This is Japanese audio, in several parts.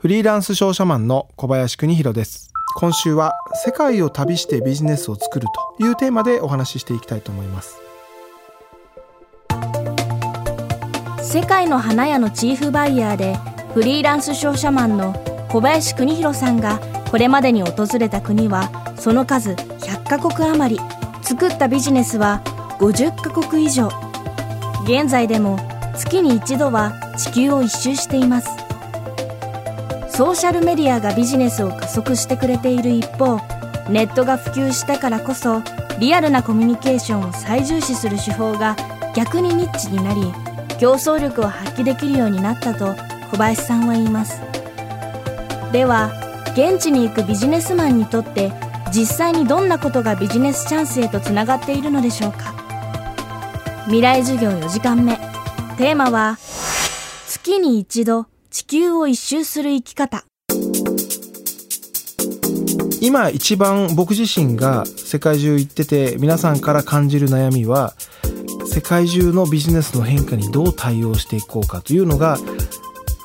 フリーランス商社マンの小林邦弘です。今週は世界を旅してビジネスを作るというテーマでお話ししていきたいと思います。世界の花屋のチーフバイヤーでフリーランス商社マンの小林邦弘さんがこれまでに訪れた国はその数100カ国余り。作ったビジネスは50カ国以上。現在でも月に一度は地球を一周しています。ソーシャルメディアがビジネスを加速してくれている一方ネットが普及したからこそリアルなコミュニケーションを最重視する手法が逆にニッチになり競争力を発揮できるようになったと小林さんは言います。では現地に行くビジネスマンにとって実際にどんなことがビジネスチャンスへとつながっているのでしょうか。未来授業4時間目。テーマは月に一度地球を一周する生き方。今一番僕自身が世界中行ってて皆さんから感じる悩みは世界中のビジネスの変化にどう対応していこうかというのが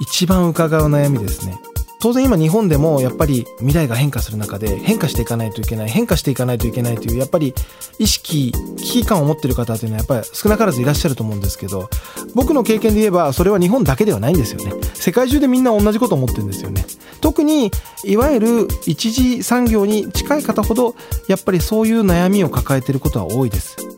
一番伺う悩みですね。当然今日本でもやっぱり未来が変化する中で変化していかないといけない変化していかないといけないというやっぱり意識危機感を持っている方というのはやっぱり少なからずいらっしゃると思うんですけど僕の経験で言えばそれは日本だけではないんですよね。世界中でみんな同じことを思ってるんですよね。特にいわゆる一次産業に近い方ほどやっぱりそういう悩みを抱えていることは多いです。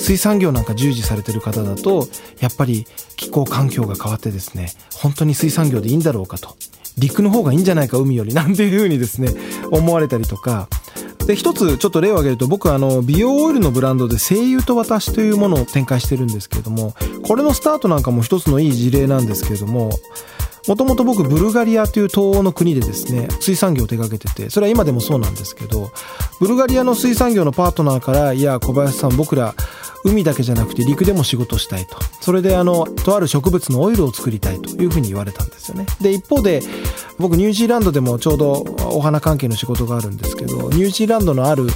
水産業なんか従事されてる方だとやっぱり気候環境が変わってですね本当に水産業でいいんだろうかと。陸の方がいいんじゃないか海より。なんていうふうにですね思われたりとか。で一つちょっと例を挙げると僕はあの美容オイルのブランドで声優と私というものを展開してるんですけれどもこれのスタートなんかも一つのいい事例なんですけれどももともと僕ブルガリアという東欧の国でですね水産業を手掛けててそれは今でもそうなんですけどブルガリアの水産業のパートナーからいや小林さん僕ら海だけじゃなくて陸でも仕事したいと。それであのとある植物のオイルを作りたいというふうに言われたんですよね。で一方で僕ニュージーランドでもちょうどお花関係の仕事があるんですけどニュージーランドのある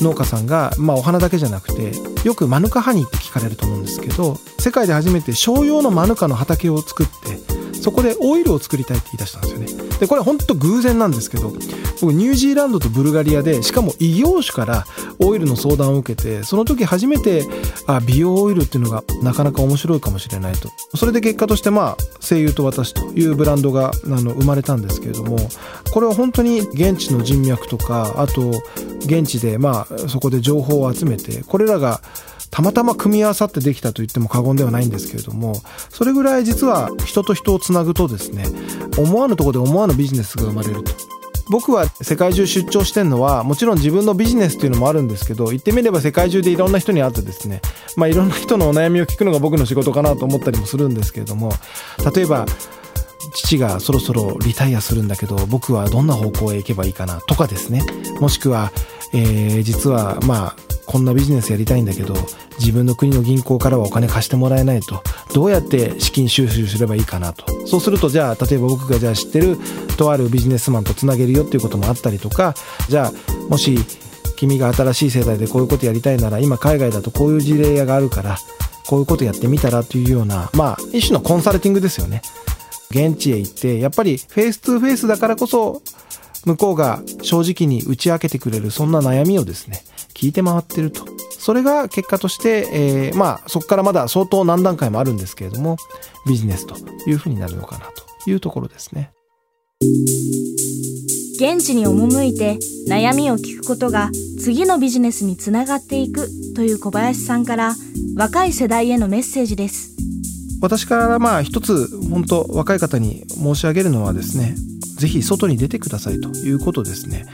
農家さんが、まあ、お花だけじゃなくてよくマヌカハニーって聞かれると思うんですけど世界で初めて商用のマヌカの畑を作ってそこでオイルを作りたいって言い出したんですよね。でこれ本当偶然なんですけど僕ニュージーランドとブルガリアでしかも異業種からオイルの相談を受けてその時初めてあ美容オイルっていうのがなかなか面白いかもしれないと。それで結果としてまあ声優と私というブランドがあの生まれたんですけれどもこれは本当に現地の人脈とかあと現地でまあそこで情報を集めてこれらがたまたま組み合わさってできたと言っても過言ではないんですけれどもそれぐらい実は人と人をつなぐとですね思わぬところで思わぬビジネスが生まれると。僕は世界中出張してるのはもちろん自分のビジネスっていうのもあるんですけど言ってみれば世界中でいろんな人に会ってですねまあいろんな人のお悩みを聞くのが僕の仕事かなと思ったりもするんですけれども例えば父がそろそろリタイアするんだけど僕はどんな方向へ行けばいいかなとかですね。もしくは、えー、実はまあこんなビジネスやりたいんだけど自分の国の銀行からはお金貸してもらえないとどうやって資金収集すればいいかなと。そうするとじゃあ例えば僕がじゃあ知ってるとあるビジネスマンとつなげるよっていうこともあったりとかじゃあもし君が新しい世代でこういうことやりたいなら今海外だとこういう事例があるからこういうことやってみたらというようなまあ一種のコンサルティングですよね。現地へ行ってやっぱりフェイス2フェイスだからこそ向こうが正直に打ち明けてくれるそんな悩みをですね聞いて回ってると。それが結果として、えー、まあそこからまだ相当何段階もあるんですけれどもビジネスというふうになるのかなというところですね。現地に赴いて悩みを聞くことが次のビジネスにつながっていくという小林さんから若い世代へのメッセージです。私からまあ一つ本当若い方に申し上げるのはですねぜひ外に出てくださいということですね。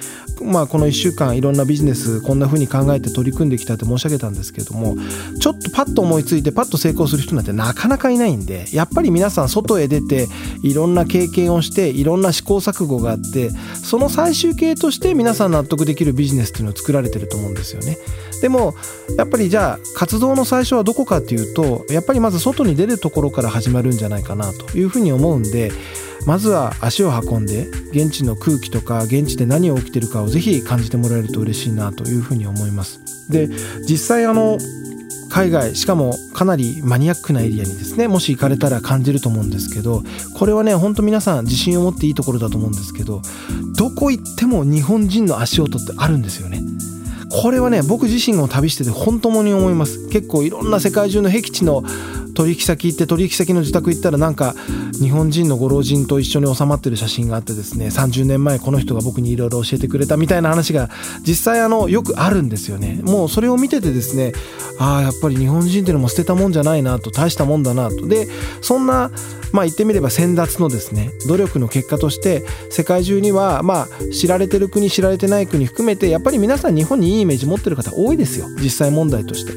まあこの1週間いろんなビジネスこんな風に考えて取り組んできたって申し上げたんですけれどもちょっとパッと思いついてパッと成功する人なんてなかなかいないんでやっぱり皆さん外へ出ていろんな経験をしていろんな試行錯誤があってその最終形として皆さん納得できるビジネスっていうのを作られてると思うんですよね。でもやっぱりじゃあ活動の最初はどこかっていうとやっぱりまず外に出るところから始まるんじゃないかなというふうに思うんでまずは足を運んで現地の空気とか現地で何が起きてるかをぜひ感じてもらえると嬉しいなというふうに思います。で実際あの海外しかもかなりマニアックなエリアにですねもし行かれたら感じると思うんですけどこれはね本当皆さん自信を持っていいところだと思うんですけどどこ行っても日本人の足音ってあるんですよね。これはね僕自身も旅してて本当に思います結構いろんな世界中の僻地の取引先行って取引先の自宅行ったらなんか日本人のご老人と一緒に収まってる写真があってですね30年前この人が僕にいろいろ教えてくれたみたいな話が実際あのよくあるんですよね。もうそれを見ててですねああやっぱり日本人っていうのも捨てたもんじゃないなと大したもんだなと。でそんなまあ言ってみれば先達のですね努力の結果として世界中にはまあ知られてる国知られてない国含めてやっぱり皆さん日本にいいイメージ持ってる方多いですよ。実際問題として。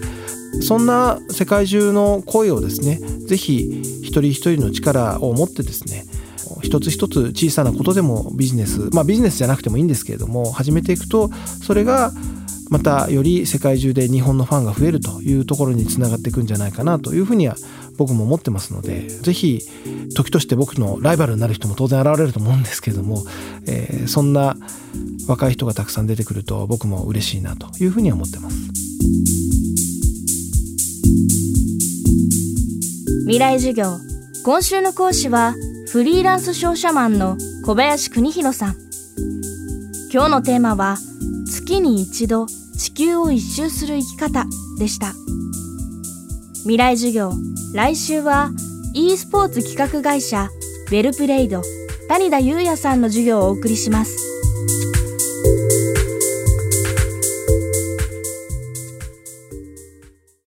そんな世界中の声をですね是非一人一人の力を持ってですね一つ一つ小さなことでもビジネスまあビジネスじゃなくてもいいんですけれども始めていくとそれがまたより世界中で日本のファンが増えるというところにつながっていくんじゃないかなというふうには僕も思ってますので是非時として僕のライバルになる人も当然現れると思うんですけれども、えー、そんな若い人がたくさん出てくると僕も嬉しいなというふうには思ってます。未来授業。今週の講師はフリーランス商社マンの小林邦弘さん。今日のテーマは月に一度地球を一周する生き方でした。未来授業。来週は e スポーツ企画会社ウェルプレイド谷田裕也さんの授業をお送りします。